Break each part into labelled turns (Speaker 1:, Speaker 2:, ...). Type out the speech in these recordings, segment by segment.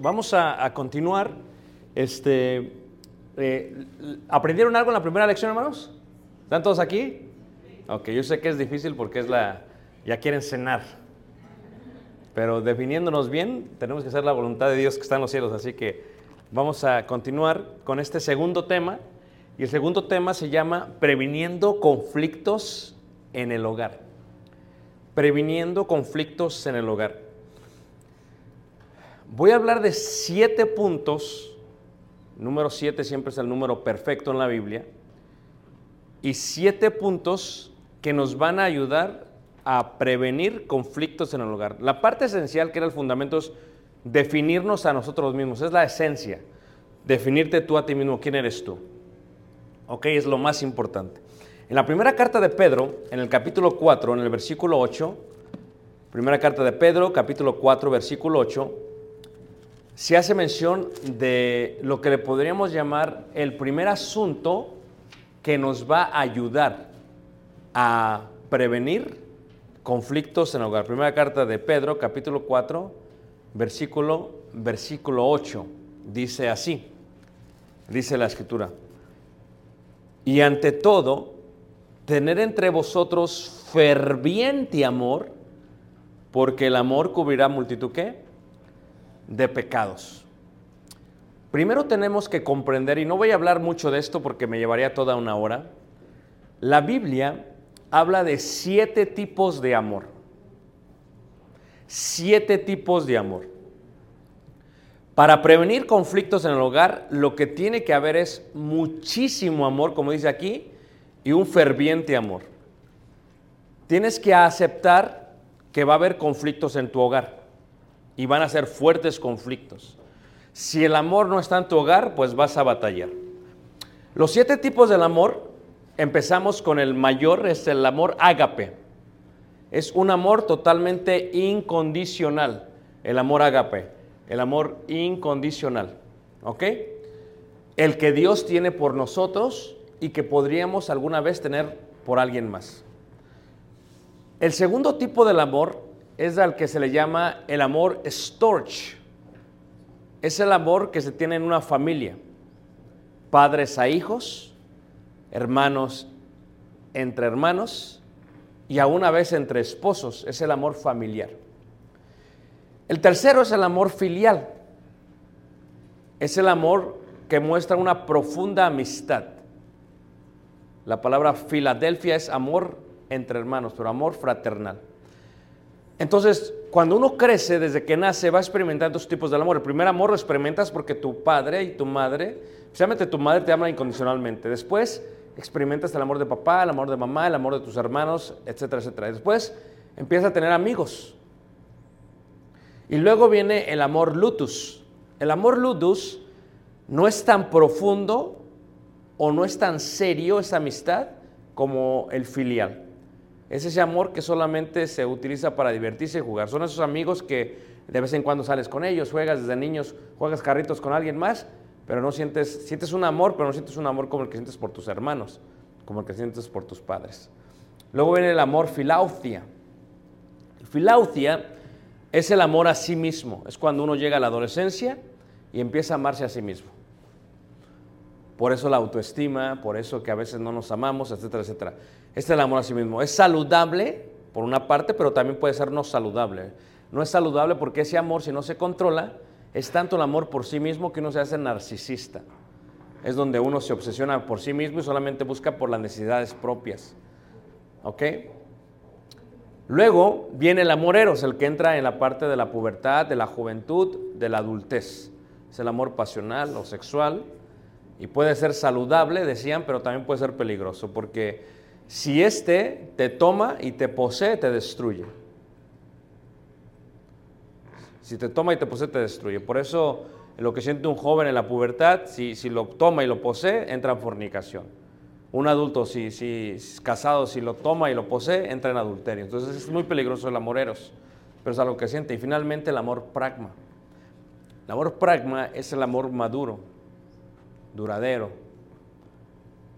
Speaker 1: vamos a, a continuar. Este, eh, ¿Aprendieron algo en la primera lección, hermanos? ¿Están todos aquí? Ok, yo sé que es difícil porque es la, ya quieren cenar. Pero definiéndonos bien, tenemos que hacer la voluntad de Dios que está en los cielos. Así que vamos a continuar con este segundo tema. Y el segundo tema se llama Previniendo conflictos en el hogar. Previniendo conflictos en el hogar. Voy a hablar de siete puntos. Número siete siempre es el número perfecto en la Biblia. Y siete puntos que nos van a ayudar a prevenir conflictos en el hogar. La parte esencial, que era el fundamento, es definirnos a nosotros mismos. Es la esencia. Definirte tú a ti mismo. ¿Quién eres tú? Ok, es lo más importante. En la primera carta de Pedro, en el capítulo 4, en el versículo 8, primera carta de Pedro, capítulo 4, versículo 8, se hace mención de lo que le podríamos llamar el primer asunto que nos va a ayudar a prevenir conflictos en el hogar. Primera carta de Pedro, capítulo 4, versículo, versículo 8. Dice así, dice la escritura. Y ante todo, tener entre vosotros ferviente amor, porque el amor cubrirá multitud ¿qué? De pecados. Primero tenemos que comprender, y no voy a hablar mucho de esto porque me llevaría toda una hora, la Biblia habla de siete tipos de amor. Siete tipos de amor. Para prevenir conflictos en el hogar, lo que tiene que haber es muchísimo amor, como dice aquí, y un ferviente amor. Tienes que aceptar que va a haber conflictos en tu hogar y van a ser fuertes conflictos. Si el amor no está en tu hogar, pues vas a batallar. Los siete tipos del amor, empezamos con el mayor, es el amor ágape. Es un amor totalmente incondicional, el amor ágape, el amor incondicional. ¿Ok? El que Dios tiene por nosotros y que podríamos alguna vez tener por alguien más. El segundo tipo del amor es al que se le llama el amor storch. Es el amor que se tiene en una familia. Padres a hijos, hermanos entre hermanos y a una vez entre esposos. Es el amor familiar. El tercero es el amor filial. Es el amor que muestra una profunda amistad. La palabra Filadelfia es amor entre hermanos, pero amor fraternal. Entonces, cuando uno crece, desde que nace, va experimentando dos tipos del amor. El primer amor lo experimentas porque tu padre y tu madre, especialmente tu madre, te aman incondicionalmente. Después experimentas el amor de papá, el amor de mamá, el amor de tus hermanos, etcétera, etcétera. Después empiezas a tener amigos. Y luego viene el amor lutus. El amor lutus no es tan profundo o no es tan serio esa amistad como el filial. Es ese amor que solamente se utiliza para divertirse y jugar. Son esos amigos que de vez en cuando sales con ellos, juegas desde niños, juegas carritos con alguien más, pero no sientes, sientes un amor, pero no sientes un amor como el que sientes por tus hermanos, como el que sientes por tus padres. Luego viene el amor filautia. Filautia es el amor a sí mismo. Es cuando uno llega a la adolescencia y empieza a amarse a sí mismo. Por eso la autoestima, por eso que a veces no nos amamos, etcétera, etcétera. Este es el amor a sí mismo. Es saludable, por una parte, pero también puede ser no saludable. No es saludable porque ese amor, si no se controla, es tanto el amor por sí mismo que uno se hace narcisista. Es donde uno se obsesiona por sí mismo y solamente busca por las necesidades propias. ¿Ok? Luego viene el amor eros, el que entra en la parte de la pubertad, de la juventud, de la adultez. Es el amor pasional o sexual y puede ser saludable, decían, pero también puede ser peligroso, porque si este te toma y te posee, te destruye. Si te toma y te posee, te destruye. Por eso lo que siente un joven en la pubertad, si, si lo toma y lo posee, entra en fornicación. Un adulto, si, si es casado, si lo toma y lo posee, entra en adulterio. Entonces es muy peligroso el amor pero es algo que siente. Y finalmente el amor pragma. El amor pragma es el amor maduro, duradero,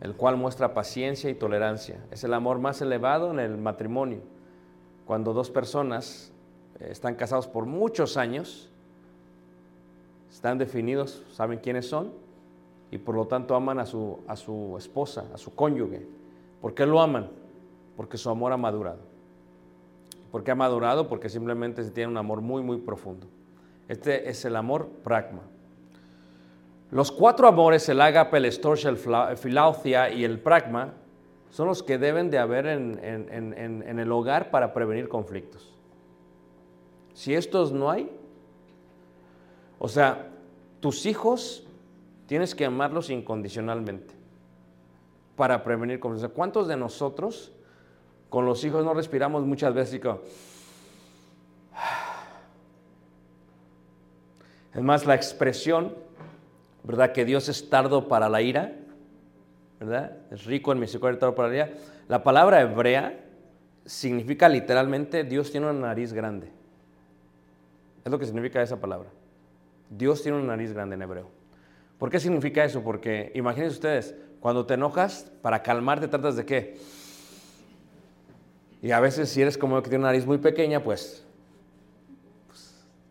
Speaker 1: el cual muestra paciencia y tolerancia. Es el amor más elevado en el matrimonio, cuando dos personas eh, están casados por muchos años, están definidos, saben quiénes son, y por lo tanto aman a su, a su esposa, a su cónyuge. ¿Por qué lo aman? Porque su amor ha madurado. ¿Por qué ha madurado? Porque simplemente se tiene un amor muy, muy profundo. Este es el amor pragma. Los cuatro amores, el ágape, el estorcha, el filaucia y el pragma, son los que deben de haber en, el hogar para prevenir conflictos. Si estos no hay, o sea, tus hijos tienes que amarlos incondicionalmente para prevenir conflictos. ¿Cuántos de nosotros con los hijos no respiramos muchas veces y Es más, la expresión, ¿verdad? Que Dios es tardo para la ira, ¿verdad? Es rico en misericordia tardo para la ira. La palabra hebrea significa literalmente Dios tiene una nariz grande. Es lo que significa esa palabra. Dios tiene una nariz grande en hebreo. ¿Por qué significa eso? Porque imagínense ustedes, cuando te enojas, para calmarte tratas de qué? Y a veces si eres como que tiene una nariz muy pequeña, pues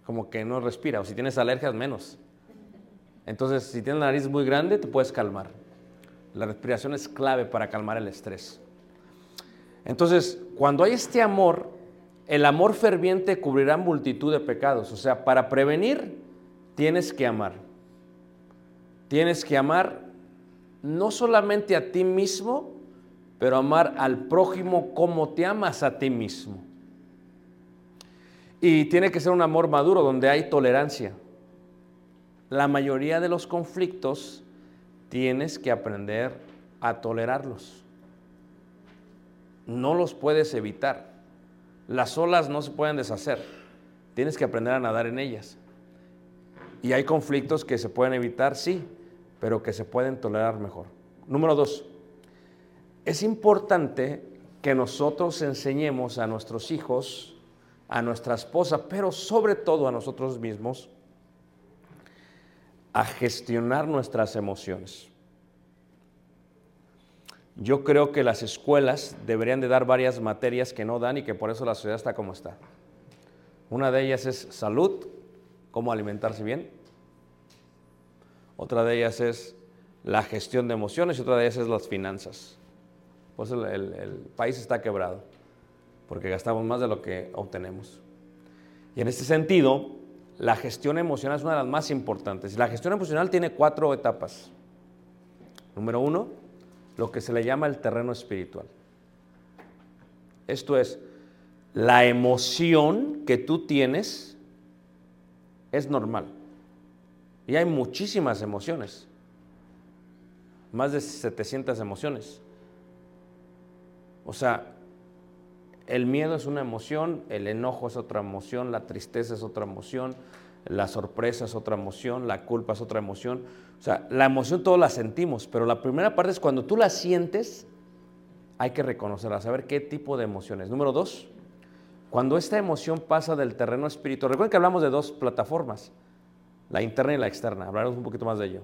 Speaker 1: como que no respira, o si tienes alergias, menos. Entonces, si tienes la nariz muy grande, te puedes calmar. La respiración es clave para calmar el estrés. Entonces, cuando hay este amor, el amor ferviente cubrirá multitud de pecados. O sea, para prevenir, tienes que amar. Tienes que amar no solamente a ti mismo, pero amar al prójimo como te amas a ti mismo. Y tiene que ser un amor maduro donde hay tolerancia. La mayoría de los conflictos tienes que aprender a tolerarlos. No los puedes evitar. Las olas no se pueden deshacer. Tienes que aprender a nadar en ellas. Y hay conflictos que se pueden evitar, sí, pero que se pueden tolerar mejor. Número dos, es importante que nosotros enseñemos a nuestros hijos a nuestra esposa, pero sobre todo a nosotros mismos, a gestionar nuestras emociones. Yo creo que las escuelas deberían de dar varias materias que no dan y que por eso la sociedad está como está. Una de ellas es salud, cómo alimentarse bien. Otra de ellas es la gestión de emociones y otra de ellas es las finanzas. Pues el, el, el país está quebrado porque gastamos más de lo que obtenemos. Y en este sentido, la gestión emocional es una de las más importantes. La gestión emocional tiene cuatro etapas. Número uno, lo que se le llama el terreno espiritual. Esto es, la emoción que tú tienes es normal. Y hay muchísimas emociones. Más de 700 emociones. O sea, el miedo es una emoción, el enojo es otra emoción, la tristeza es otra emoción, la sorpresa es otra emoción, la culpa es otra emoción. O sea, la emoción todos la sentimos, pero la primera parte es cuando tú la sientes, hay que reconocerla, saber qué tipo de emociones. Número dos, cuando esta emoción pasa del terreno espiritual, recuerden que hablamos de dos plataformas, la interna y la externa, hablaremos un poquito más de ello.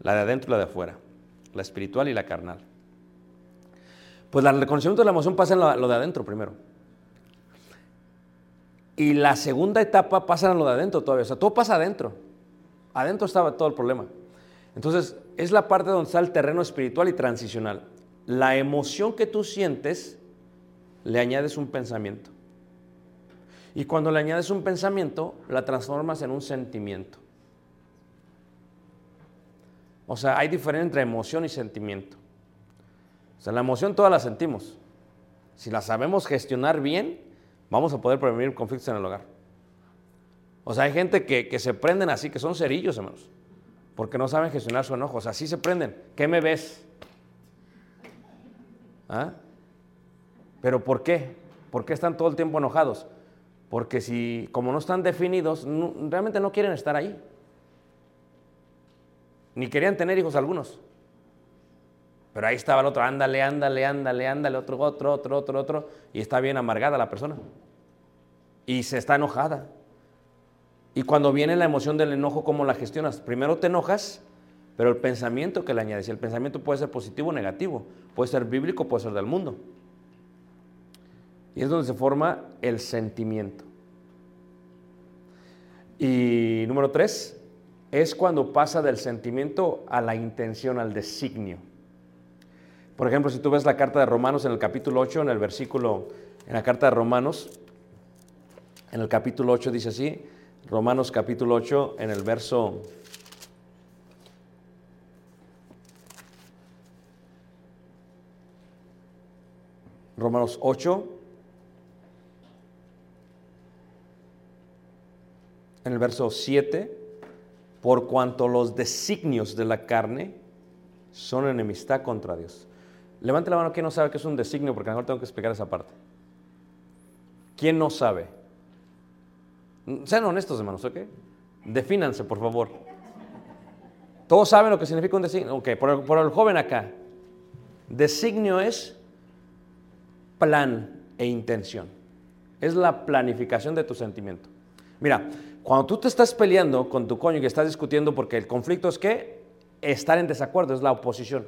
Speaker 1: La de adentro y la de afuera, la espiritual y la carnal. Pues el reconocimiento de la emoción pasa en lo, de adentro primero. Y la segunda etapa pasa en lo de adentro todavía. O sea, todo pasa adentro. Adentro estaba todo el problema. Entonces, es la parte donde está el terreno espiritual y transicional. La emoción que tú sientes, le añades un pensamiento. Y cuando le añades un pensamiento, la transformas en un sentimiento. O sea, hay diferencia entre emoción y sentimiento. Sea, la emoción todas la sentimos. Si la sabemos gestionar bien, vamos a poder prevenir conflictos en el hogar. O sea, hay gente que, que se prenden así, que son cerillos, hermanos, porque no saben gestionar su enojo. O sea, así se prenden. ¿Qué me ves? ¿Ah? ¿Pero por qué? ¿Por qué están todo el tiempo enojados? Porque si, como no están definidos, realmente no quieren estar ahí. Ni querían tener hijos algunos. Pero ahí estaba el otro, ándale, ándale, ándale, ándale, otro, otro, otro, otro, otro. Y está bien amargada la persona. Y se está enojada. Y cuando viene la emoción del enojo, ¿cómo la gestionas? Primero te enojas, pero el pensamiento que le añades, y el pensamiento puede ser positivo o negativo, puede ser bíblico, puede ser del mundo. Y es donde se forma el sentimiento. Y número tres, es cuando pasa del sentimiento a la intención, al designio. Por ejemplo, si tú ves la carta de Romanos en el capítulo 8, en el versículo, en la carta de Romanos, en el capítulo 8 dice así, Romanos capítulo 8, en el verso... Romanos 8, en el verso 7, por cuanto los designios de la carne son enemistad contra Dios. Levante la mano quien no sabe qué es un designio, porque mejor tengo que explicar esa parte. ¿Quién no sabe? Sean honestos, hermanos, ¿ok? Defínanse, por favor. ¿Todos saben lo que significa un designio? Ok, por el, joven acá. Designio es plan e intención. Es la planificación de tu sentimiento. Mira, cuando tú te estás peleando con tu cónyuge, estás discutiendo porque el conflicto es que estar en desacuerdo, es la oposición.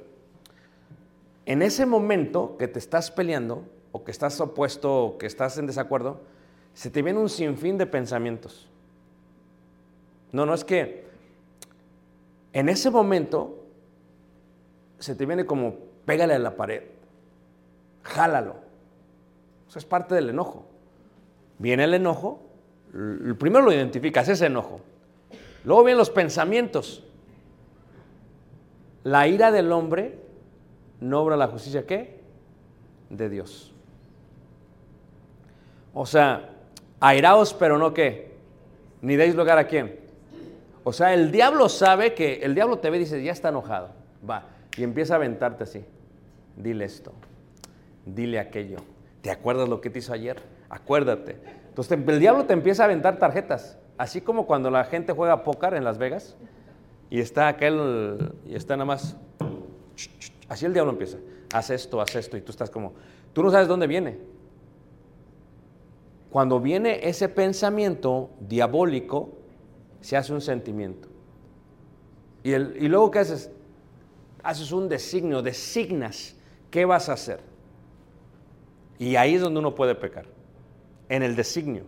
Speaker 1: En ese momento que te estás peleando, o que estás opuesto, o que estás en desacuerdo, se te viene un sinfín de pensamientos. No, no es que en ese momento se te viene como pégale a la pared, jálalo. Eso es parte del enojo. Viene el enojo, primero lo identificas, ese enojo. Luego vienen los pensamientos. La ira del hombre no obra la justicia, ¿qué? De Dios. O sea, airaos, pero no qué. Ni deis lugar a quién. O sea, el diablo sabe que el diablo te ve y dice, ya está enojado. Va. Y empieza a aventarte así. Dile esto. Dile aquello. ¿Te acuerdas lo que te hizo ayer? Acuérdate. Entonces el diablo te empieza a aventar tarjetas. Así como cuando la gente juega póker en Las Vegas y está aquel y está nada más. Así el diablo empieza. Haz esto, haz esto. Y tú estás como. Tú no sabes dónde viene. Cuando viene ese pensamiento diabólico, se hace un sentimiento. Y, y luego, ¿qué haces? Haces un designio, designas qué vas a hacer. Y ahí es donde uno puede pecar, en el designio.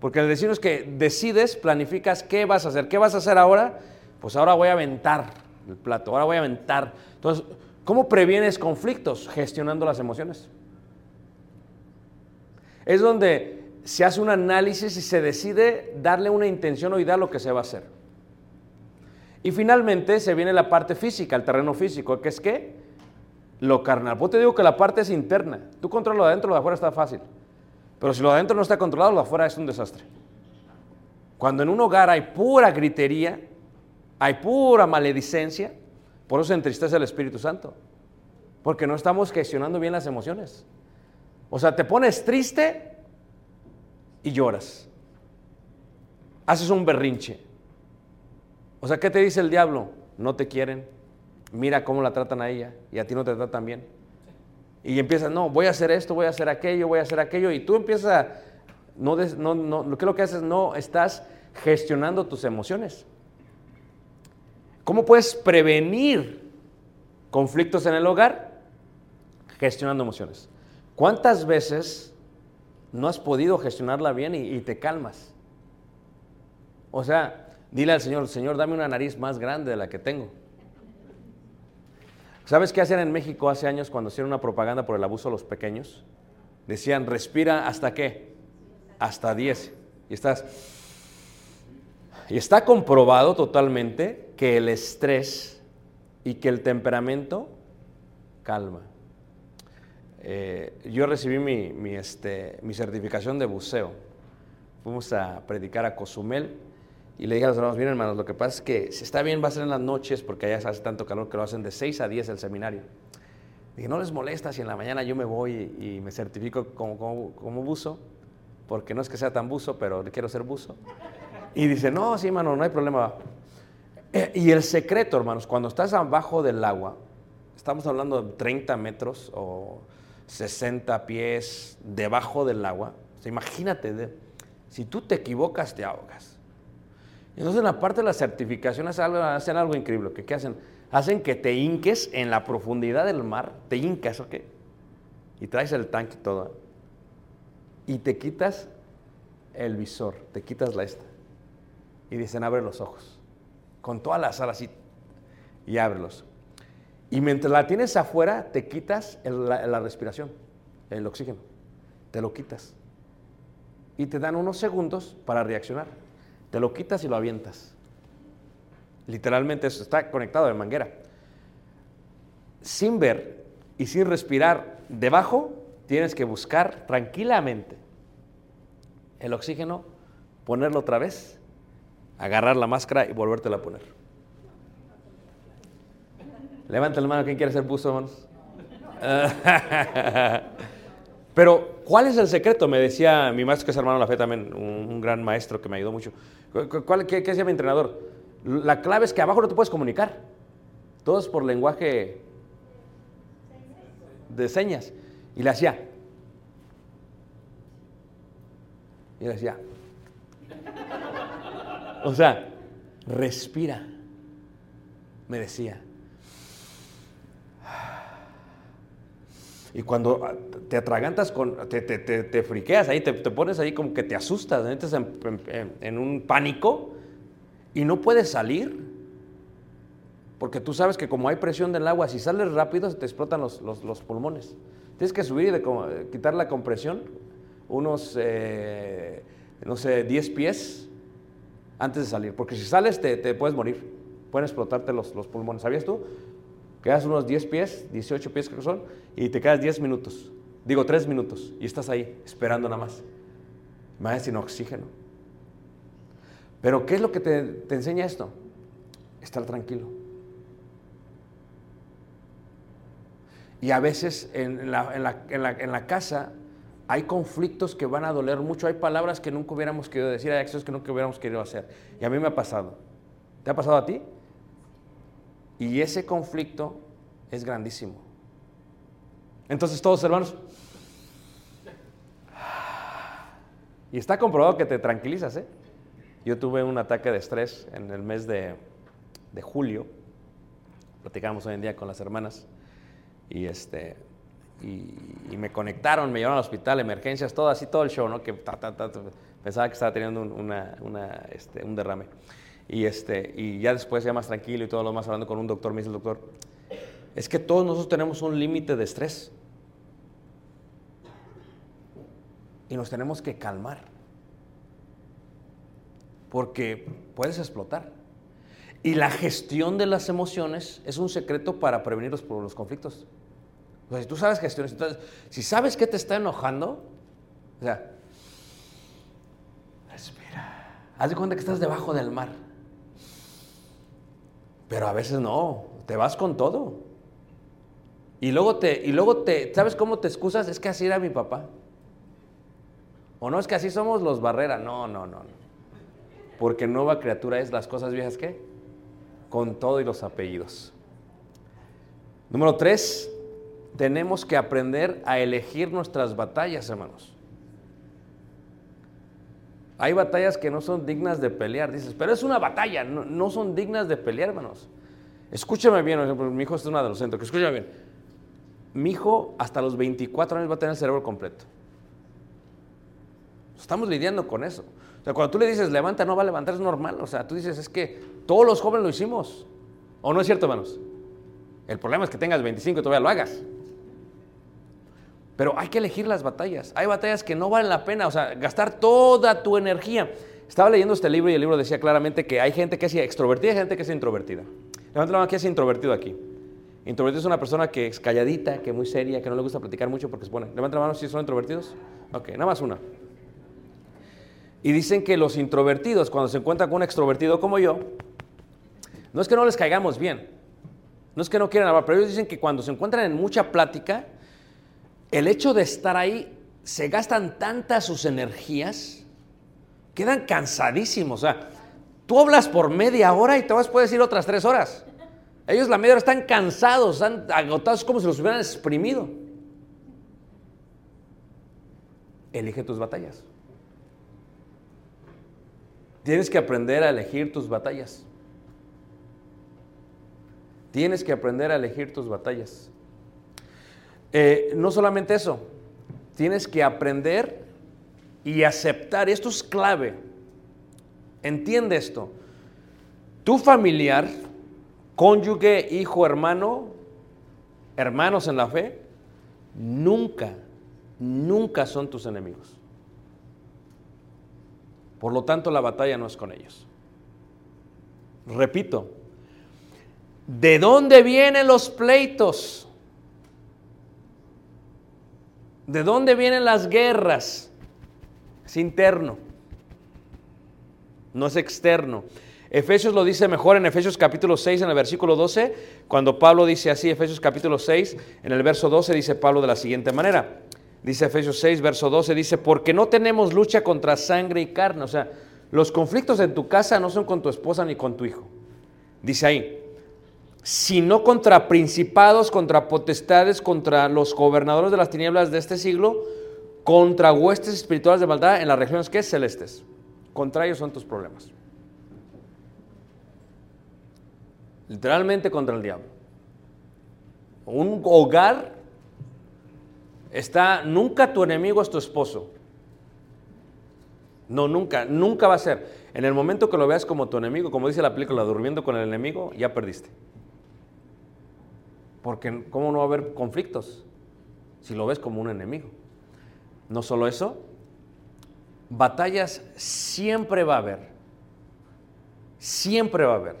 Speaker 1: Porque el designio es que decides, planificas qué vas a hacer. ¿Qué vas a hacer ahora? Pues ahora voy a aventar el plato, ahora voy a aventar. Entonces, ¿cómo previenes conflictos? Gestionando las emociones. Es donde se hace un análisis y se decide darle una intención o idea a lo que se va a hacer. Y finalmente se viene la parte física, el terreno físico, que es qué? Lo carnal. Pues te digo que la parte es interna. Tú controlas lo de adentro, lo de afuera está fácil. Pero si lo de adentro no está controlado, lo de afuera es un desastre. Cuando en un hogar hay pura gritería, hay pura maledicencia, por eso entristece el Espíritu Santo. Porque no estamos gestionando bien las emociones. O sea, te pones triste y lloras. Haces un berrinche. O sea, ¿qué te dice el diablo? No te quieren. Mira cómo la tratan a ella y a ti no te tratan bien. Y empiezas, no, voy a hacer esto, voy a hacer aquello, voy a hacer aquello. Y tú empiezas no, no, no, lo que lo que haces, no estás gestionando tus emociones. ¿Cómo puedes prevenir conflictos en el hogar? Gestionando emociones. ¿Cuántas veces no has podido gestionarla bien y, te calmas? O sea, dile al Señor, Señor, dame una nariz más grande de la que tengo. ¿Sabes qué hacían en México hace años cuando hicieron una propaganda por el abuso a los pequeños? Decían, respira hasta qué? Hasta 10. Y estás... Y está comprobado totalmente que el estrés y que el temperamento calma. Eh, yo recibí mi, mi, este, mi certificación de buceo. Fuimos a predicar a Cozumel y le dije a los hermanos, miren hermanos, lo que pasa es que si está bien va a ser en las noches porque allá hace tanto calor que lo hacen de 6 a 10 el seminario. Dije, no les molesta si en la mañana yo me voy y, me certifico como, como, como buzo, porque no es que sea tan buzo, pero quiero ser buzo. Y dice, no, sí, hermano, no hay problema. Eh, y el secreto, hermanos, cuando estás abajo del agua, estamos hablando de 30 metros o 60 pies debajo del agua. O sea, imagínate, si tú te equivocas, te ahogas. Entonces, en la parte de la certificación hacen algo, increíble. ¿Qué, ¿Qué hacen? Hacen que te hinques en la profundidad del mar, te hincas, ¿ok? Y traes el tanque todo. Y te quitas el visor, te quitas la esta. Y dicen, abre los ojos. Con toda la sala así. Y ábrelos. Y mientras la tienes afuera, te quitas la respiración, el oxígeno. Te lo quitas. Y te dan unos segundos para reaccionar. Te lo quitas y lo avientas. Literalmente eso está conectado de manguera. Sin ver y sin respirar debajo, tienes que buscar tranquilamente el oxígeno, ponerlo otra vez, agarrar la máscara y volvértela a poner. Levanta la mano, ¿quién quiere ser buzo? Pero, ¿cuál es el secreto? Me decía mi maestro, que es hermano de la fe también, un, gran maestro que me ayudó mucho. ¿Cu- cu- ¿Cuál, qué, qué decía mi entrenador? La clave es que abajo no te puedes comunicar. Todo es por lenguaje de señas. Y le hacía. Y le decía. O sea, respira. Me decía. Y cuando te atragantas con, te, te, te, te friqueas ahí, te, pones ahí como que te asustas, entras en, en- un pánico y no puedes salir. Porque tú sabes que como hay presión del agua, si sales rápido se te explotan los, los- los pulmones. Tienes que subir y de quitar la compresión unos, eh, no sé, 10 pies antes de salir. Porque si sales te, te puedes morir. Pueden explotarte los, los pulmones. ¿Sabías tú? Quedas unos 10 pies, 18 pies que son, y te quedas 10 minutos. Digo, 3 minutos. Y estás ahí, esperando nada más. Más sin oxígeno. Pero ¿qué es lo que te, te enseña esto? Estar tranquilo. Y a veces en en la- en la- en la casa hay conflictos que van a doler mucho, hay palabras que nunca hubiéramos querido decir, hay acciones que nunca hubiéramos querido hacer. Y a mí me ha pasado. ¿Te ha pasado a ti? Y ese conflicto es grandísimo. Entonces todos hermanos, y está comprobado que te tranquilizas, ¿eh? Yo tuve un ataque de estrés en el mes de, de julio, platicamos hoy en día con las hermanas, y este, y, me conectaron, me llevaron al hospital, emergencias, todo así, todo el show, ¿no? Que pensaba que estaba teniendo este, un derrame. Y, este, y ya después, ya más tranquilo y todo lo más, hablando con un doctor, me dice el doctor, es que todos nosotros tenemos un límite de estrés. Y nos tenemos que calmar. Porque puedes explotar. Y la gestión de las emociones es un secreto para prevenir los conflictos. O sea, si tú sabes gestionar, entonces, si sabes que te está enojando, o sea, Respira. Haz de cuenta que estás debajo del mar. Pero a veces no, te vas con todo. Y luego te, y luego te, ¿sabes cómo te excusas? Es que así era mi papá. O no es que así somos los Barrera. No, no, no. no. Porque nueva criatura es las cosas viejas que con todo y los apellidos. Número tres, tenemos que aprender a elegir nuestras batallas, hermanos. Hay batallas que no son dignas de pelear, dices, pero es una batalla, no, son dignas de pelear, hermanos. Escúchame bien, por ejemplo, mi hijo es un adolescente, que escúchame bien. Mi hijo hasta los 24 años va a tener el cerebro completo. Estamos lidiando con eso. O sea, cuando tú le dices levanta, no va a levantar, es normal. O sea, tú dices, es que todos los jóvenes lo hicimos. ¿O no es cierto, hermanos? El problema es que tengas 25 y todavía lo hagas. Pero hay que elegir las batallas. Hay batallas que no valen la pena, o sea, gastar toda tu energía. Estaba leyendo este libro y el libro decía claramente que hay gente que es extrovertida y gente que es introvertida. Levanta la mano, ¿quién es introvertido aquí? Introvertido es una persona que es calladita, que es muy seria, que no le gusta platicar mucho porque se pone. Levanta la mano si son introvertidos. Ok, nada más una. Y dicen que los introvertidos, cuando se encuentran con un extrovertido como yo, no es que no les caigamos bien, no es que no quieran hablar, pero ellos dicen que cuando se encuentran en mucha plática, el hecho de estar ahí, se gastan tantas sus energías, quedan cansadísimos. O sea, tú hablas por media hora y te vas a poder decir otras tres horas. Ellos la media hora están cansados, están agotados como si los hubieran exprimido. Elige tus batallas. Tienes que aprender a elegir tus batallas. Tienes que aprender a elegir tus batallas. Eh, no solamente eso, tienes que aprender y aceptar, esto es clave, entiende esto, tu familiar, cónyuge, hijo, hermano, hermanos en la fe, nunca, nunca son tus enemigos. Por lo tanto, la batalla no es con ellos. Repito, ¿de dónde vienen los pleitos? ¿De dónde vienen las guerras? Es interno, no es externo. Efesios lo dice mejor en Efesios capítulo 6, en el versículo 12, cuando Pablo dice así, Efesios capítulo 6, en el verso 12 dice Pablo de la siguiente manera. Dice Efesios 6, verso 12, dice, porque no tenemos lucha contra sangre y carne. O sea, los conflictos en tu casa no son con tu esposa ni con tu hijo. Dice ahí, sino contra principados, contra potestades, contra los gobernadores de las tinieblas de este siglo, contra huestes espirituales de maldad en las regiones que es celestes. Contra ellos son tus problemas. Literalmente contra el diablo. Un hogar está, nunca tu enemigo es tu esposo. No, nunca, nunca va a ser. En el momento que lo veas como tu enemigo, como dice la película, durmiendo con el enemigo, ya perdiste. Porque ¿cómo no va a haber conflictos si lo ves como un enemigo? No solo eso, batallas siempre va a haber. Siempre va a haber.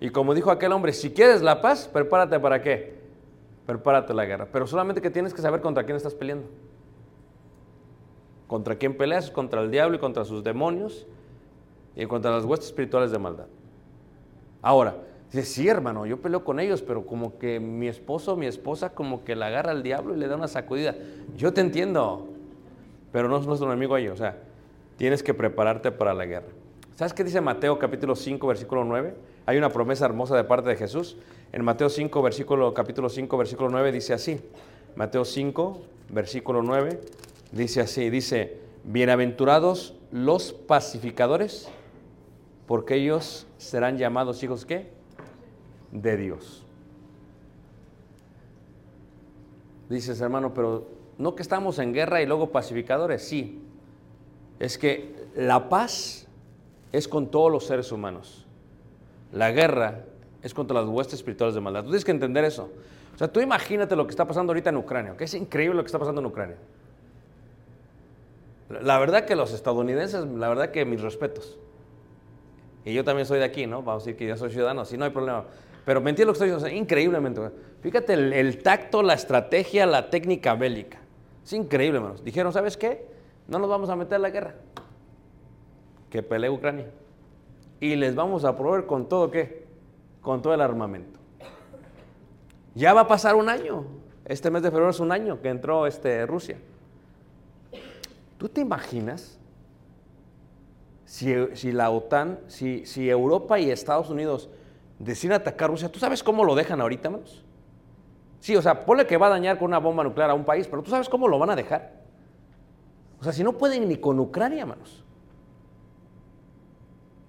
Speaker 1: Y como dijo aquel hombre, si quieres la paz, prepárate para qué? Prepárate la guerra. Pero solamente que tienes que saber contra quién estás peleando. ¿Contra quién peleas? Contra el diablo y contra sus demonios y contra las huestes espirituales de maldad. Ahora, dice, sí, hermano, yo peleo con ellos, pero como que mi esposo, mi esposa, como que la agarra al diablo y le da una sacudida. Yo te entiendo, pero no es nuestro enemigo ahí. O sea, tienes que prepararte para la guerra. ¿Sabes qué dice Mateo capítulo 5, versículo 9? Hay una promesa hermosa de parte de Jesús. En Mateo 5, versículo, capítulo 5, versículo 9 dice así. Mateo 5, versículo 9 dice así, dice, bienaventurados los pacificadores, porque ellos serán llamados hijos qué? De Dios. Dices, hermano, pero no que estamos en guerra y luego pacificadores, sí. Es que la paz es con todos los seres humanos. La guerra es contra las huestes espirituales de maldad. Tú tienes que entender eso. O sea, tú imagínate lo que está pasando ahorita en Ucrania, que es increíble lo que está pasando en Ucrania. La verdad que los estadounidenses, la verdad que mis respetos. Y yo también soy de aquí, ¿no? Vamos a decir que yo soy ciudadano, sí, no hay problema. Pero me lo que estoy diciendo, increíblemente. Fíjate el, el, tacto, la estrategia, la técnica bélica. Es increíble, hermanos. Dijeron, ¿sabes qué? No nos vamos a meter a la guerra. que pelee Ucrania. Y les vamos a proveer con todo qué? Con todo el armamento. Ya va a pasar un año. Este mes de febrero es un año que entró este, Rusia. ¿Tú te imaginas si, si la OTAN, si, si Europa y Estados Unidos deciden atacar Rusia? ¿Tú sabes cómo lo dejan ahorita, manos? Sí, o sea, ponle que va a dañar con una bomba nuclear a un país, pero ¿tú sabes cómo lo van a dejar? O sea, si no pueden ni con Ucrania, manos.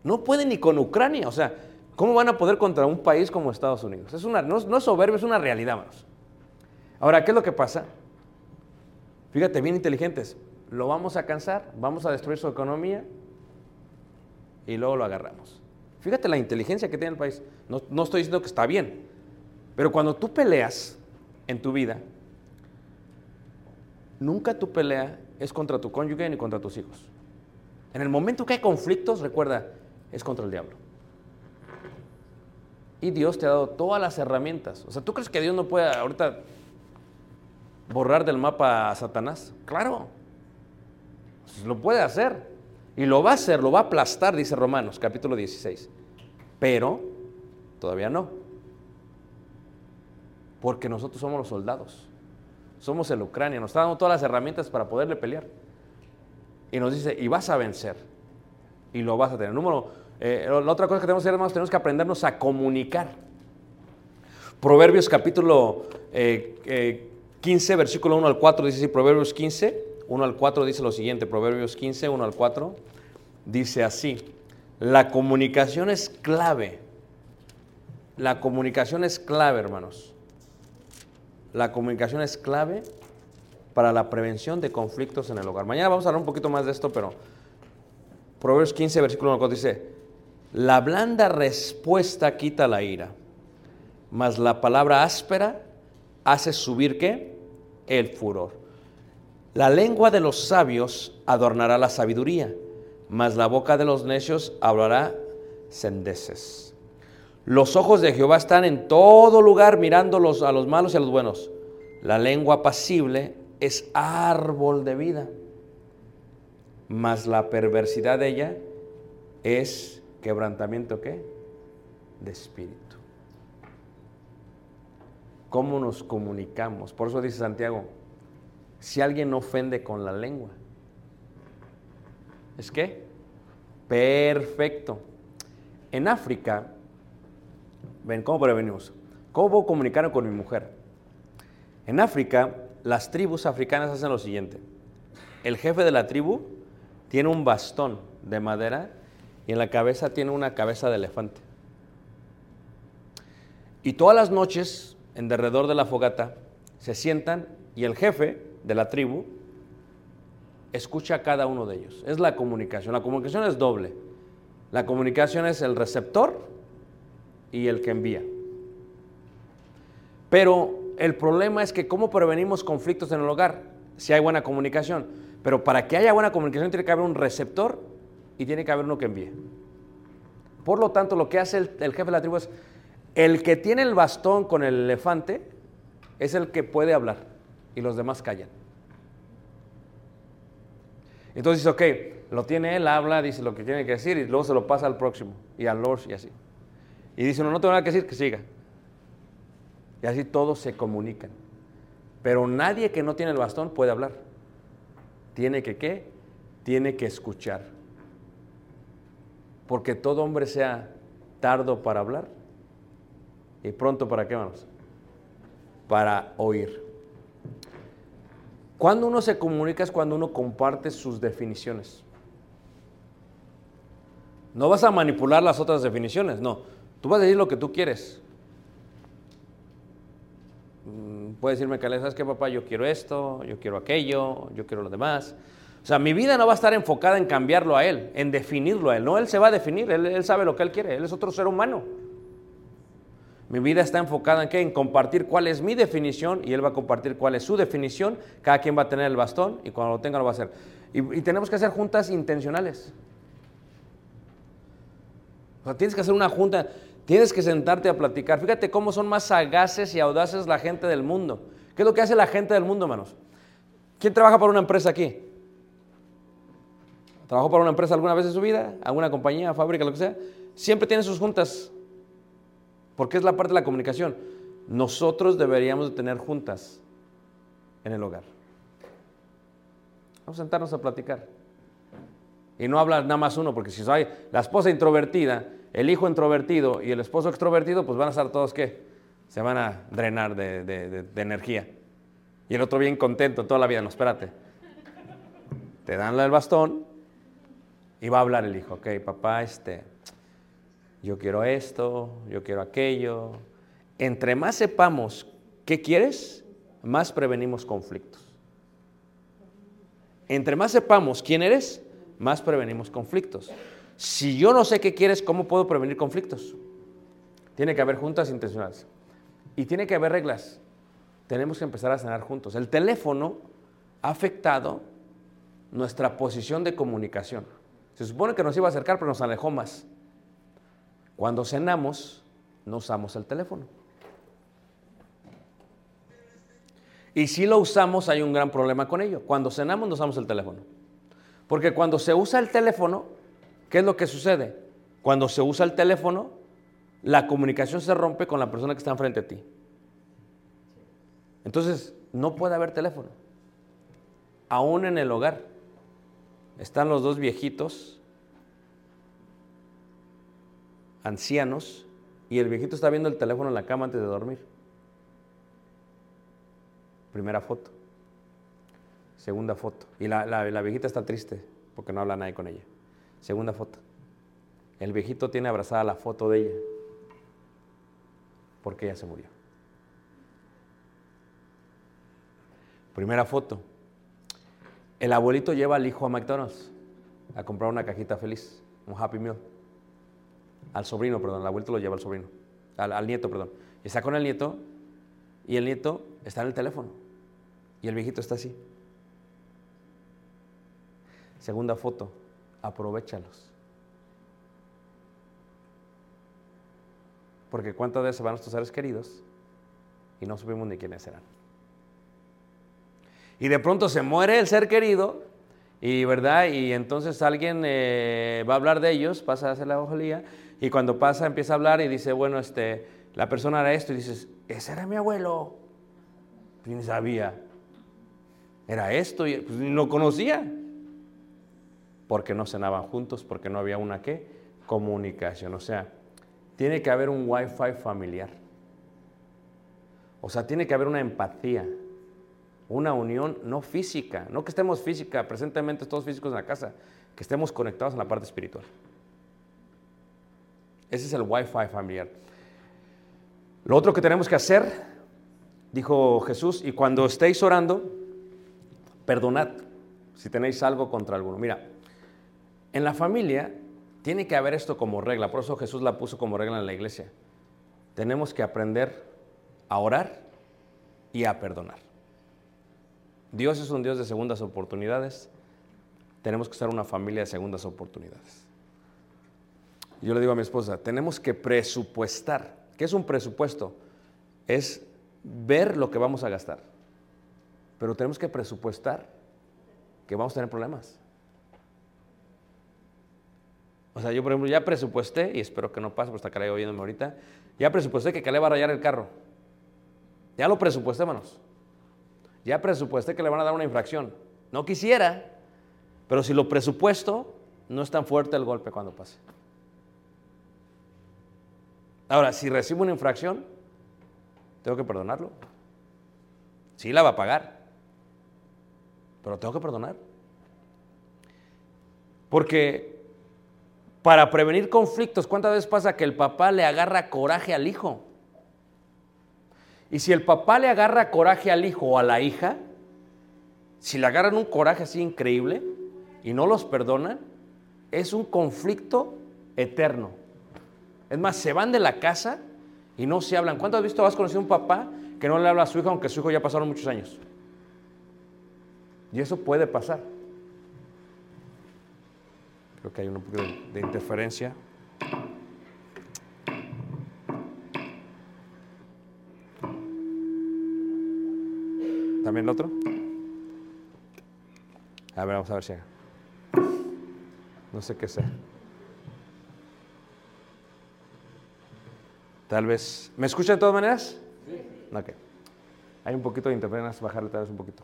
Speaker 1: No pueden ni con Ucrania. O sea, ¿cómo van a poder contra un país como Estados Unidos? Es una, no, no es soberbio, es una realidad, manos. Ahora, ¿qué es lo que pasa? Fíjate, bien inteligentes. Lo vamos a cansar, vamos a destruir su economía y luego lo agarramos. Fíjate la inteligencia que tiene el país. No, no estoy diciendo que está bien, pero cuando tú peleas en tu vida, nunca tu pelea es contra tu cónyuge ni contra tus hijos. En el momento que hay conflictos, recuerda, es contra el diablo. Y Dios te ha dado todas las herramientas. O sea, ¿tú crees que Dios no puede ahorita borrar del mapa a Satanás? Claro. Pues lo puede hacer. Y lo va a hacer, lo va a aplastar, dice Romanos, capítulo 16. Pero todavía no. Porque nosotros somos los soldados. Somos el Ucrania. Nos está dando todas las herramientas para poderle pelear. Y nos dice, y vas a vencer. Y lo vas a tener. Número, eh, la otra cosa que tenemos que hacer, hermanos, tenemos que aprendernos a comunicar. Proverbios capítulo eh, eh, 15, versículo 1 al 4, dice así, Proverbios 15, 1 al 4 dice lo siguiente, Proverbios 15, 1 al 4, dice así, la comunicación es clave. La comunicación es clave, hermanos. La comunicación es clave para la prevención de conflictos en el hogar. Mañana vamos a hablar un poquito más de esto, pero Proverbios 15, versículo 1 al 4 dice, la blanda respuesta quita la ira, mas la palabra áspera hace subir qué? El furor. La lengua de los sabios adornará la sabiduría, mas la boca de los necios hablará sendeces. Los ojos de Jehová están en todo lugar mirando los- a los malos y a los buenos. La lengua pasible es árbol de vida, mas la perversidad de ella es quebrantamiento qué? De espíritu. ¿Cómo nos comunicamos? Por eso dice Santiago, si alguien ofende con la lengua, ¿es qué? Perfecto. En África, ven, ¿cómo prevenimos? ¿Cómo puedo comunicar con mi mujer? En África, las tribus africanas hacen lo siguiente. El jefe de la tribu tiene un bastón de madera y en la cabeza tiene una cabeza de elefante. Y todas las noches, en derredor de la fogata, se sientan y el jefe de la tribu escucha a cada uno de ellos. Es la comunicación. La comunicación es doble. La comunicación es el receptor y el que envía. Pero el problema es que cómo prevenimos conflictos en el hogar si hay buena comunicación. Pero para que haya buena comunicación tiene que haber un receptor y tiene que haber uno que envíe. Por lo tanto, lo que hace el, el jefe de la tribu es, el que tiene el bastón con el elefante es el que puede hablar y los demás callan. Entonces dice, ok, lo tiene él, habla, dice lo que tiene que decir y luego se lo pasa al próximo y al Lord y así. Y dice, no, no tengo nada que decir, que siga. Y así todos se comunican. Pero nadie que no tiene el bastón puede hablar. Tiene que qué? Tiene que escuchar. Porque todo hombre sea tardo para hablar y pronto para qué vamos? Para oír. Cuando uno se comunica es cuando uno comparte sus definiciones. No vas a manipular las otras definiciones, no. Tú vas a decir lo que tú quieres. Mm, Puedes decirme que ¿sabes qué, papá? Yo quiero esto, yo quiero aquello, yo quiero lo demás. O sea, mi vida no va a estar enfocada en cambiarlo a él, en definirlo a él. No, él se va a definir, él, él sabe lo que él quiere, él es otro ser humano. Mi vida está enfocada en qué? En compartir cuál es mi definición y él va a compartir cuál es su definición. Cada quien va a tener el bastón y cuando lo tenga lo va a hacer. Y, tenemos que hacer juntas intencionales. O sea, tienes que hacer una junta, tienes que sentarte a platicar. Fíjate cómo son más sagaces y audaces la gente del mundo. ¿Qué es lo que hace la gente del mundo, hermanos? ¿Quién trabaja para una empresa aquí? trabajó para una empresa alguna vez en su vida, alguna compañía, fábrica, lo que sea, siempre tiene sus juntas, porque es la parte de la comunicación. Nosotros deberíamos de tener juntas en el hogar. Vamos a sentarnos a platicar. Y no habla nada más uno, porque si hay la esposa introvertida, el hijo introvertido y el esposo extrovertido, pues van a estar todos qué? Se van a drenar de- de energía. Y el otro bien contento toda la vida, no, espérate. Te dan el bastón y va a hablar el hijo, ok, papá, este, yo quiero esto, yo quiero aquello. Entre más sepamos qué quieres, más prevenimos conflictos. Entre más sepamos quién eres, más prevenimos conflictos. Si yo no sé qué quieres, ¿cómo puedo prevenir conflictos? Tiene que haber juntas intencionales. Y tiene que haber reglas. Tenemos que empezar a cenar juntos. El teléfono ha afectado nuestra posición de comunicación. Se supone que nos iba a acercar, pero nos alejó más. Cuando cenamos, no usamos el teléfono. Y si lo usamos, hay un gran problema con ello. Cuando cenamos, no usamos el teléfono. Porque cuando se usa el teléfono, ¿qué es lo que sucede? Cuando se usa el teléfono, la comunicación se rompe con la persona que está enfrente de ti. Entonces, no puede haber teléfono. Aún en el hogar. Están los dos viejitos, ancianos, y el viejito está viendo el teléfono en la cama antes de dormir. Primera foto. Segunda foto. Y la, la- viejita está triste porque no habla nadie con ella. Segunda foto. El viejito tiene abrazada la foto de ella porque ella se murió. Primera foto. El abuelito lleva al hijo a McDonald's a comprar una cajita feliz, un Happy Meal. Al sobrino, perdón, el abuelito lo lleva al sobrino, al, nieto, perdón. Y está con el nieto y el nieto está en el teléfono y el viejito está así. Segunda foto, aprovechalos. Porque cuántas veces van nuestros seres queridos y no supimos ni quiénes eran. Y de pronto se muere el ser querido y verdad y entonces alguien eh, va a hablar de ellos, pasa a hacer la ojalía y cuando pasa empieza a hablar y dice bueno este la persona era esto y dices ese era mi abuelo, y ni sabía. Era esto y pues, ni lo conocía. Porque no cenaban juntos, porque no había una qué comunicación, o sea tiene que haber un wifi familiar, o sea tiene que haber una empatía una unión no física, no que estemos física, presentemente todos físicos en la casa, que estemos conectados en la parte espiritual. Ese es el wifi familiar. Lo otro que tenemos que hacer, dijo Jesús, y cuando estéis orando, perdonad si tenéis algo contra alguno. Mira, en la familia tiene que haber esto como regla, por eso Jesús la puso como regla en la iglesia. Tenemos que aprender a orar y a perdonar. Dios es un Dios de segundas oportunidades. Tenemos que ser una familia de segundas oportunidades. Yo le digo a mi esposa, tenemos que presupuestar. ¿Qué es un presupuesto? Es ver lo que vamos a gastar. Pero tenemos que presupuestar que vamos a tener problemas. O sea, yo por ejemplo ya presupuesté, y espero que no pase, porque está Caleb oyéndome ahorita, ya presupuesté que Caleb va a rayar el carro. Ya lo presupuesté, hermanos. Ya presupuesté que le van a dar una infracción. No quisiera, pero si lo presupuesto, no es tan fuerte el golpe cuando pase. Ahora, si recibo una infracción, tengo que perdonarlo. Sí la va a pagar, pero tengo que perdonar. Porque para prevenir conflictos, ¿cuántas veces pasa que el papá le agarra coraje al hijo? Y si el papá le agarra coraje al hijo o a la hija, si le agarran un coraje así increíble y no los perdonan, es un conflicto eterno. Es más, se van de la casa y no se hablan. ¿Cuánto has visto, has conocido un papá que no le habla a su hijo aunque su hijo ya pasaron muchos años? Y eso puede pasar. Creo que hay un poco de, de interferencia. ¿También el otro? A ver, vamos a ver si. No sé qué sea. Tal vez. ¿Me escuchan de todas maneras? Sí. Ok. Hay un poquito de interferencia, bajarle tal vez un poquito.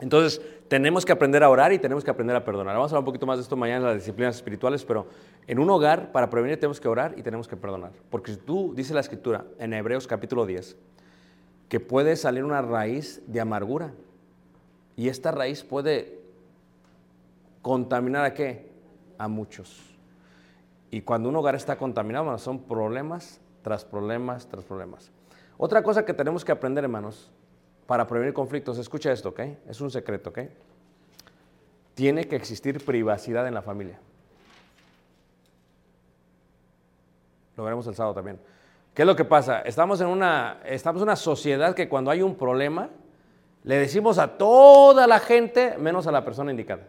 Speaker 1: Entonces, tenemos que aprender a orar y tenemos que aprender a perdonar. Vamos a hablar un poquito más de esto mañana en las disciplinas espirituales, pero en un hogar, para prevenir, tenemos que orar y tenemos que perdonar. Porque si tú, dice la Escritura, en Hebreos capítulo 10, que puede salir una raíz de amargura. Y esta raíz puede contaminar a qué? A muchos. Y cuando un hogar está contaminado, bueno, son problemas tras problemas tras problemas. Otra cosa que tenemos que aprender, hermanos, para prevenir conflictos, escucha esto, ¿ok? Es un secreto, ¿ok? Tiene que existir privacidad en la familia. Lo veremos el sábado también. ¿Qué es lo que pasa? Estamos en una, estamos en una sociedad que cuando hay un problema, le decimos a toda la gente menos a la persona indicada.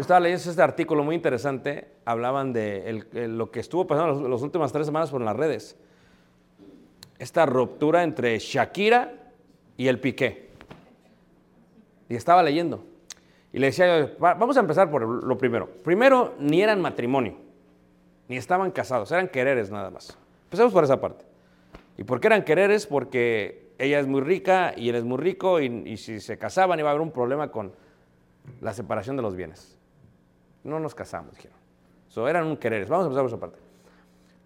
Speaker 1: Yo estaba leyendo este artículo muy interesante, hablaban de el- el- lo que estuvo pasando las, las últimas tres semanas por las redes. Esta ruptura entre Shakira y el Piqué. Y estaba leyendo. Y le decía, yo, "Va- vamos a empezar por lo primero. Primero, ni eran matrimonio, ni estaban casados, eran quereres nada más. Empecemos por esa parte. ¿Y por qué eran quereres? Porque ella es muy rica y él es muy rico y, y si se casaban iba a haber un problema con la separación de los bienes. No nos casamos, dijeron. So, eran un quereres. Vamos a empezar por esa parte.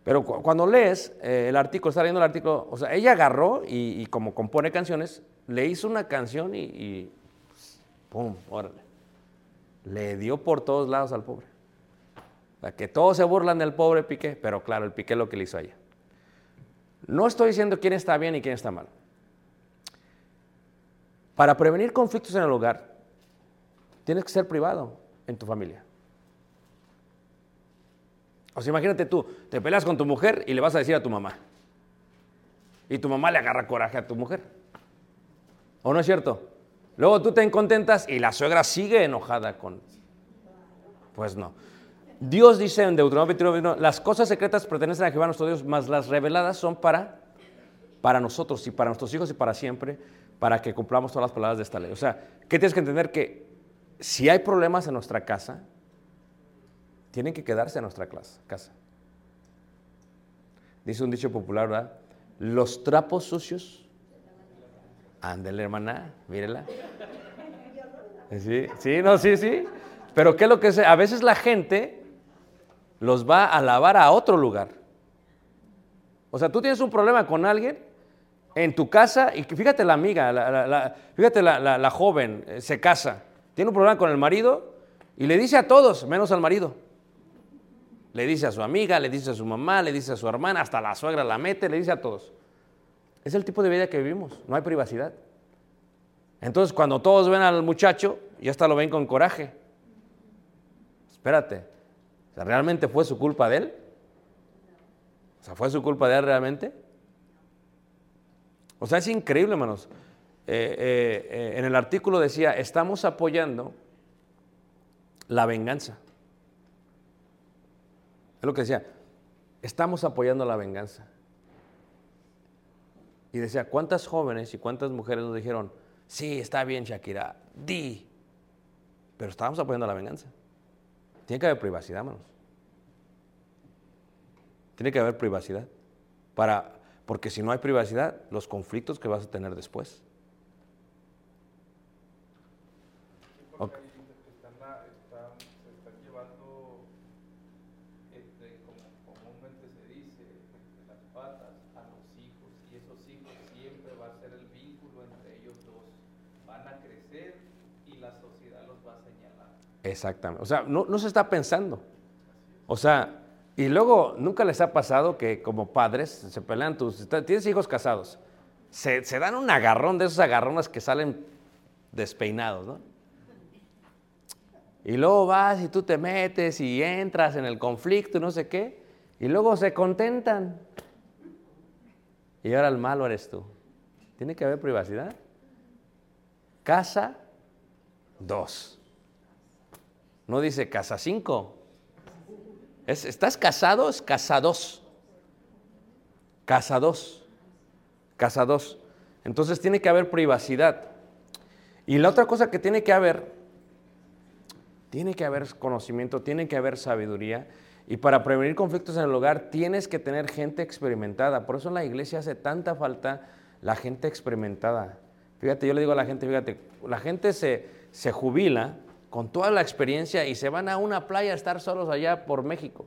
Speaker 1: Pero cu- cuando lees eh, el artículo, está leyendo el artículo, o sea, ella agarró y, como compone canciones, le hizo una canción y, y ¡pum! Órale. Le dio por todos lados al pobre. O sea, que todos se burlan del pobre Piqué, pero claro, el Piqué lo que le hizo a ella. No estoy diciendo quién está bien y quién está mal. Para prevenir conflictos en el hogar, tienes que ser privado en tu familia. O sea, imagínate tú, te peleas con tu mujer y le vas a decir a tu mamá. Y tu mamá le agarra coraje a tu mujer. ¿O no es cierto? Luego tú te encontentas y la suegra sigue enojada con... Pues no. Dios dice en Deuteronomio 29, "No, las cosas secretas pertenecen a Jehová nuestro Dios, mas las reveladas son para, para nosotros y para nuestros hijos y para siempre, para que cumplamos todas las palabras de esta ley. O sea, ¿qué tienes que entender? Que si hay problemas en nuestra casa, tienen que quedarse en nuestra clase- casa. Dice un dicho popular, ¿verdad? Los trapos sucios. Ándele, hermana, mírela. Sí, sí, no, sí, sí. Pero ¿qué es lo que es? A veces la gente los va a lavar a otro lugar. O sea, tú tienes un problema con alguien en tu casa y fíjate la amiga, la- fíjate la joven, eh, se casa, tiene un problema con el marido y le dice a todos, menos al marido. Le dice a su amiga, le dice a su mamá, le dice a su hermana, hasta la suegra la mete, le dice a todos. Es el tipo de vida que vivimos, no hay privacidad. Entonces, cuando todos ven al muchacho, ya hasta lo ven con coraje. Espérate, ¿realmente fue su culpa de él? O sea, ¿fue su culpa de él realmente? O sea, es increíble, hermanos. Eh, eh, eh, en el artículo decía, estamos apoyando la venganza. Es lo que decía, estamos apoyando la venganza. Y decía, ¿cuántas jóvenes y cuántas mujeres nos dijeron, sí, está bien Shakira, di, pero estábamos apoyando la venganza? Tiene que haber privacidad, hermanos. Tiene que haber privacidad. Para, porque si no hay privacidad, los conflictos que vas a tener después. Ok.
Speaker 2: están, están, se están llevando, este, como comúnmente se dice, entre las patas a los hijos y esos hijos siempre va a ser el vínculo entre ellos dos. Van a crecer y la sociedad los va a señalar.
Speaker 1: Exactamente. O sea, no, no se está pensando. O sea, y luego nunca les ha pasado que como padres se pelean tus... Tienes hijos casados. Se, se dan un agarrón de esos agarrones que salen despeinados, ¿no? Y luego vas y tú te metes y entras en el conflicto y no sé qué. Y luego se contentan. Y ahora el malo eres tú. Tiene que haber privacidad. Casa dos. No dice casa 5. ¿Estás casado? Es casados. Casados. Casados. Entonces tiene que haber privacidad. Y la otra cosa que tiene que haber, Tiene que haber conocimiento, tiene que haber sabiduría. Y para prevenir conflictos en el hogar tienes que tener gente experimentada. Por eso en la iglesia hace tanta falta la gente experimentada. Fíjate, yo le digo a la gente, fíjate, la gente se, se jubila con toda la experiencia y se van a una playa a estar solos allá por México,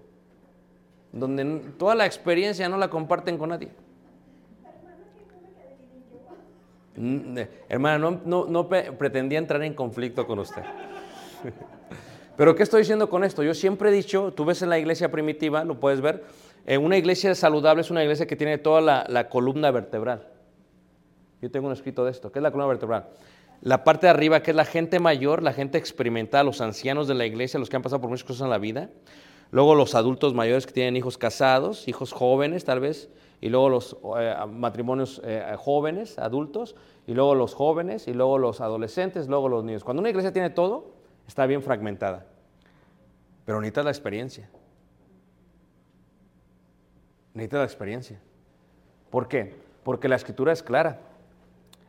Speaker 1: donde toda la experiencia no la comparten con nadie. Hermana, no, no- no pretendía entrar en conflicto con usted. Pero ¿qué estoy diciendo con esto? Yo siempre he dicho, tú ves en la iglesia primitiva, lo puedes ver, eh, una iglesia saludable es una iglesia que tiene toda la, la columna vertebral. Yo tengo un escrito de esto, ¿qué es la columna vertebral? La parte de arriba, que es la gente mayor, la gente experimentada, los ancianos de la iglesia, los que han pasado por muchas cosas en la vida. Luego los adultos mayores que tienen hijos casados, hijos jóvenes tal vez, y luego los eh, matrimonios eh, jóvenes, adultos, y luego los jóvenes, y luego los adolescentes, luego los niños. Cuando una iglesia tiene todo, está bien fragmentada. Pero necesitas la experiencia. Necesitas la experiencia. ¿Por qué? Porque la escritura es clara.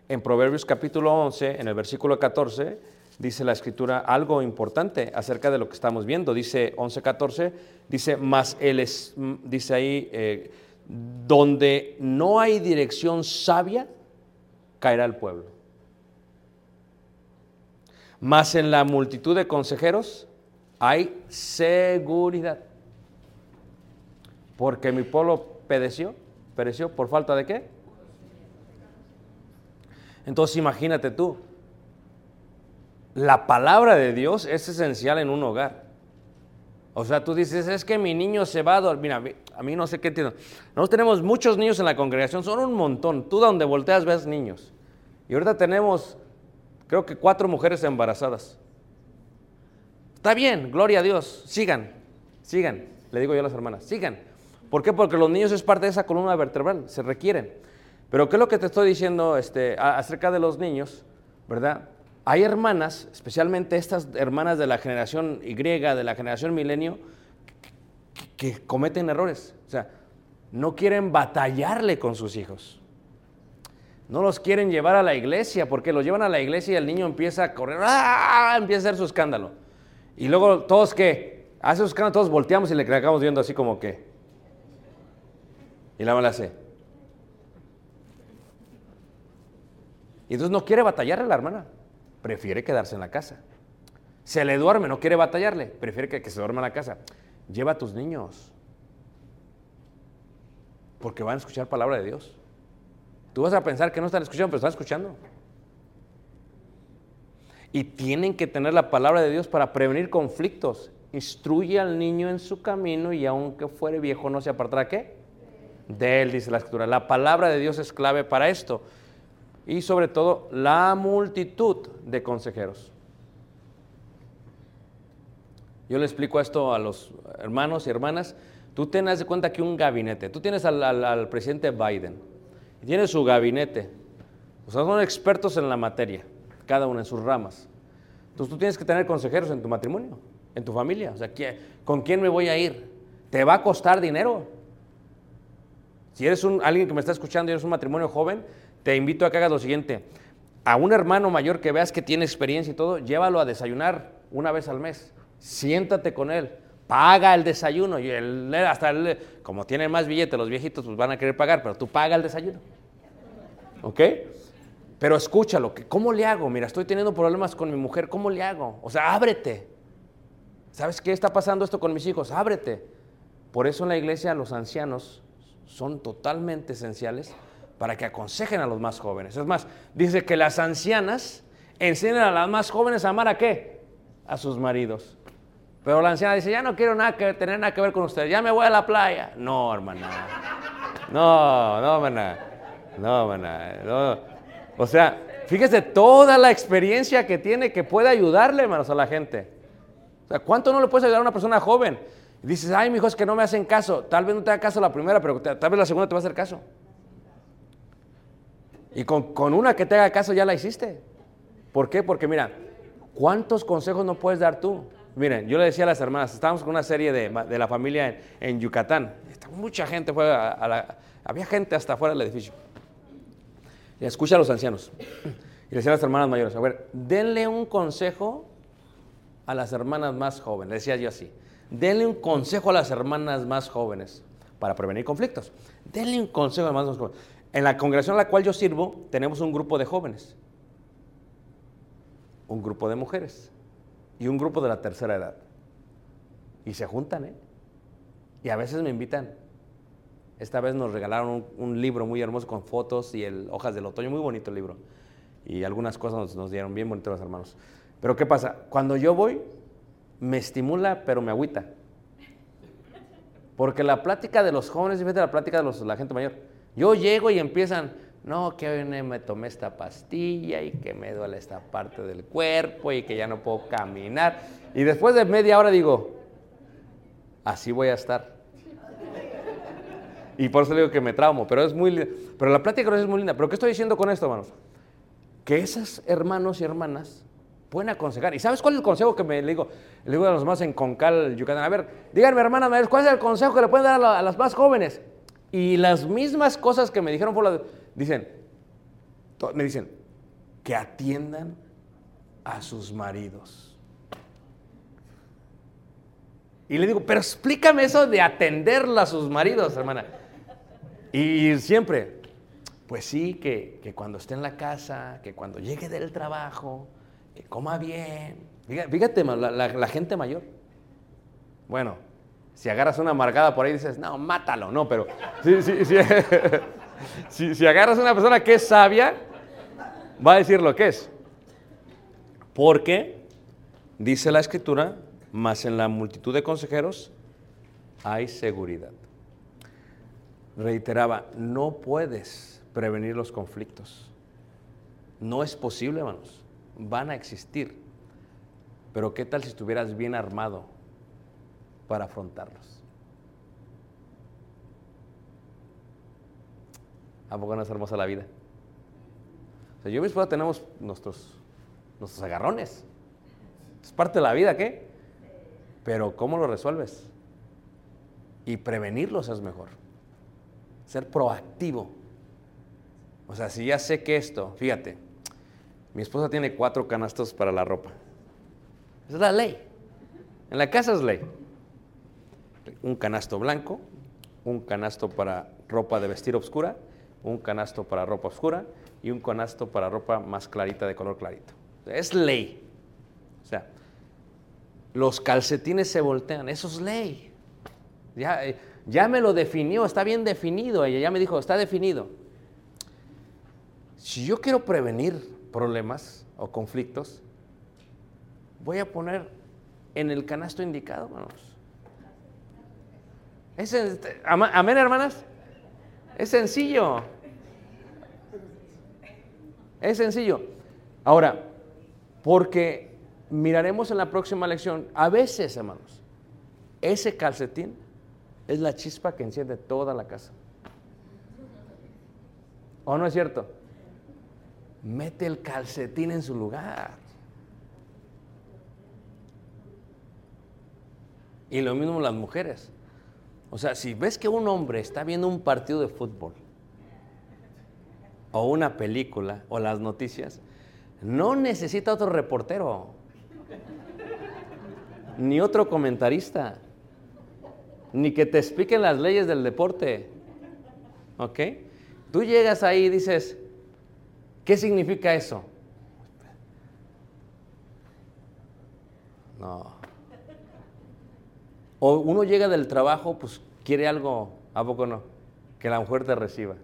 Speaker 1: En Proverbios capítulo 11, en el versículo 14, dice la escritura algo importante acerca de lo que estamos viendo. Dice 11, 14, dice, más el es, dice ahí, eh, donde no hay dirección sabia, caerá el pueblo. Mas en la multitud de consejeros hay seguridad. Porque mi pueblo pereció, pereció por falta de qué? Entonces imagínate tú, la palabra de Dios es esencial en un hogar. O sea, tú dices, es que mi niño se va a dormir. Mira, a mí- no sé qué entiendo. Nosotros tenemos muchos niños en la congregación, son un montón. Tú donde volteas ves niños. Y ahorita tenemos, creo que cuatro mujeres embarazadas. Está bien, gloria a Dios. Sigan, sigan. Le digo yo a las hermanas, sigan. ¿Por qué? Porque los niños es parte de esa columna vertebral, se requieren. Pero ¿qué es lo que te estoy diciendo este, acerca de los niños? ¿Verdad? Hay hermanas, especialmente estas hermanas de la generación Y, de la generación milenio, que, que cometen errores. O sea, no quieren batallarle con sus hijos. No los quieren llevar a la iglesia, porque los llevan a la iglesia y el niño empieza a correr, ¡ah! empieza a hacer su escándalo. Y luego todos que hace su escándalo, todos volteamos y le acabamos viendo así como que. Y la mala hace. Y entonces no quiere batallarle a la hermana, prefiere quedarse en la casa. Se le duerme, no quiere batallarle, prefiere que, que se duerma en la casa. Lleva a tus niños, porque van a escuchar palabra de Dios. Tú vas a pensar que no están escuchando, pero están escuchando. Y tienen que tener la palabra de Dios para prevenir conflictos. Instruye al niño en su camino y aunque fuere viejo no se apartará qué? De él, dice la escritura. La palabra de Dios es clave para esto. Y sobre todo la multitud de consejeros. Yo le explico esto a los hermanos y hermanas. Tú te das de cuenta que un gabinete, tú tienes al, presidente Biden, y tiene su gabinete. O sea, son expertos en la materia, cada uno en sus ramas. Entonces tú tienes que tener consejeros en tu matrimonio, en tu familia. O sea, ¿quién- ¿con quién me voy a ir? ¿Te va a costar dinero? Si eres alguien que me está escuchando y eres un matrimonio joven, te invito a que hagas lo siguiente. A un hermano mayor que veas que tiene experiencia y todo, llévalo a desayunar una vez al mes. Siéntate con él. Paga el desayuno. Y él, hasta él, como tienen más billete, los viejitos pues van a querer pagar, pero tú paga el desayuno. ¿Ok? Pero escúchalo, ¿cómo le hago? Mira, estoy teniendo problemas con mi mujer, ¿cómo le hago? O sea, ábrete. ¿Sabes qué está pasando esto con mis hijos? Ábrete. Por eso en la iglesia los ancianos son totalmente esenciales para que aconsejen a los más jóvenes. Es más, dice que las ancianas enseñan a las más jóvenes a amar a qué? A sus maridos. Pero la anciana dice, ya no quiero nada que tener nada que ver con ustedes, ya me voy a la playa. No, hermana. No, no, hermana. No, hermana. No. O sea, fíjese toda la experiencia que tiene que puede ayudarle, hermanos, a la gente. O sea, ¿cuánto no le puedes ayudar a una persona joven? Dices, ay, mi hijo, es que no me hacen caso. Tal vez no te haga caso la primera, pero tal vez la segunda te va a hacer caso. Y con, con una que te haga caso ya la hiciste. ¿Por qué? Porque mira, ¿cuántos consejos no puedes dar tú? Miren, yo le decía a las hermanas, estábamos con una serie de, de la familia en, en Yucatán. Mucha gente fuera, a la- había gente hasta fuera del edificio. Y escucha a los ancianos. Y le decía a las hermanas mayores, a ver, denle un consejo a las hermanas más jóvenes, decía yo así, denle un consejo a las hermanas más jóvenes para prevenir conflictos. Denle un consejo a las hermanas más jóvenes. En la congregación a la cual yo sirvo, tenemos un grupo de jóvenes, un grupo de mujeres y un grupo de la tercera edad. Y se juntan, ¿eh? Y a veces me invitan. Esta vez nos regalaron un, libro muy hermoso con fotos y el, hojas del otoño, muy bonito el libro. Y algunas cosas nos, nos dieron bien bonitos los hermanos. Pero ¿qué pasa? Cuando yo voy, me estimula, pero me agüita. Porque la plática de los jóvenes es diferente a la plática de los- la gente mayor. Yo llego y empiezan, no, que hoy me tomé esta pastilla y que me duele esta parte del cuerpo y que ya no puedo caminar. Y después de media hora digo, así voy a estar. Y por eso digo que me traumo, pero es muy Pero la plática es muy linda. ¿Pero qué estoy diciendo con esto, hermanos? Que esos hermanos y hermanas pueden aconsejar. ¿Y sabes cuál es el consejo que me le digo? Le digo a los más en Concal, Yucatán. A ver, díganme, mayores, ¿cuál es el consejo que le pueden dar a las más jóvenes? Y las mismas cosas que me dijeron por la... Dicen, me dicen, que atiendan a sus maridos. Y le digo, pero explícame eso de atenderla a sus maridos, hermana. Y siempre, pues sí, que, que cuando esté en la casa, que cuando llegue del trabajo, que coma bien. Fíjate, la- la gente mayor. Bueno, si agarras una amargada por ahí dices, no, mátalo, no, pero sí, sí, sí. si, si agarras una persona que es sabia, va a decir lo que es. Porque, dice la escritura, más en la multitud de consejeros hay seguridad. Reiteraba, no puedes prevenir los conflictos. No es posible, hermanos. Van a existir. Pero ¿qué tal si estuvieras bien armado para afrontarlos? ¿A poco no es hermosa la vida? O sea, yo y mi esposa tenemos nuestros, nuestros agarrones. Es parte de la vida, ¿qué? Pero ¿cómo lo resuelves? Y prevenirlos es mejor. Ser proactivo. O sea, si ya sé que esto, fíjate, mi esposa tiene cuatro canastos para la ropa. Esa es la ley. En la casa es ley. Un canasto blanco, un canasto para ropa de vestir oscura, un canasto para ropa oscura y un canasto para ropa más clarita de color clarito. Es ley. O sea, los calcetines se voltean, eso es ley. Ya, eh, ya me lo definió, está bien definido. Ella ya me dijo, está definido. Si yo quiero prevenir problemas o conflictos, voy a poner en el canasto indicado, hermanos. Es, ama- amén, hermanas. Es sencillo. Es sencillo. Ahora, porque miraremos en la próxima lección, a veces, hermanos, ese calcetín es la chispa que enciende toda la casa. ¿O no es cierto? Mete el calcetín en su lugar. Y lo mismo las mujeres. O sea, si ves que un hombre está viendo un partido de fútbol, o una película, o las noticias, no necesita otro reportero, ni otro comentarista, ni que te expliquen las leyes del deporte. ¿Ok? Tú llegas ahí y dices, ¿qué significa eso? No. O uno llega del trabajo, pues quiere algo, ¿a poco no? Que la mujer te reciba.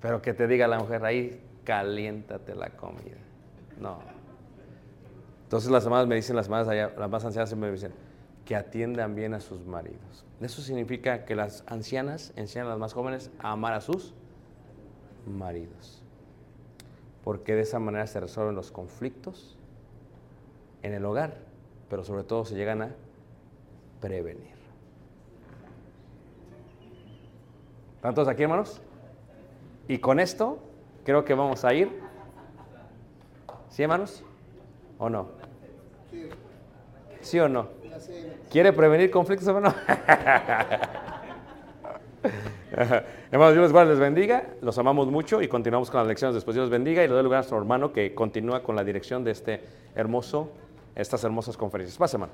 Speaker 1: Pero que te diga la mujer, ahí caliéntate la comida. No. Entonces las hermanas me dicen, las hermanas allá, las más ancianas me dicen, que atiendan bien a sus maridos. Eso significa que las ancianas enseñan a las más jóvenes a amar a sus maridos. Porque de esa manera se resuelven los conflictos en el hogar, pero sobre todo se llegan a prevenir. ¿Están todos aquí, hermanos? Y con esto creo que vamos a ir. ¿Sí, hermanos? ¿O no? ¿Sí o no? ¿Quiere prevenir conflictos, hermano? Hermanos, Dios les bendiga, los amamos mucho y continuamos con las lecciones después. Dios bendiga y le doy lugar a nuestro hermano que continúa con la dirección de este hermoso
Speaker 3: estas hermosas conferencias. Pase, hermano.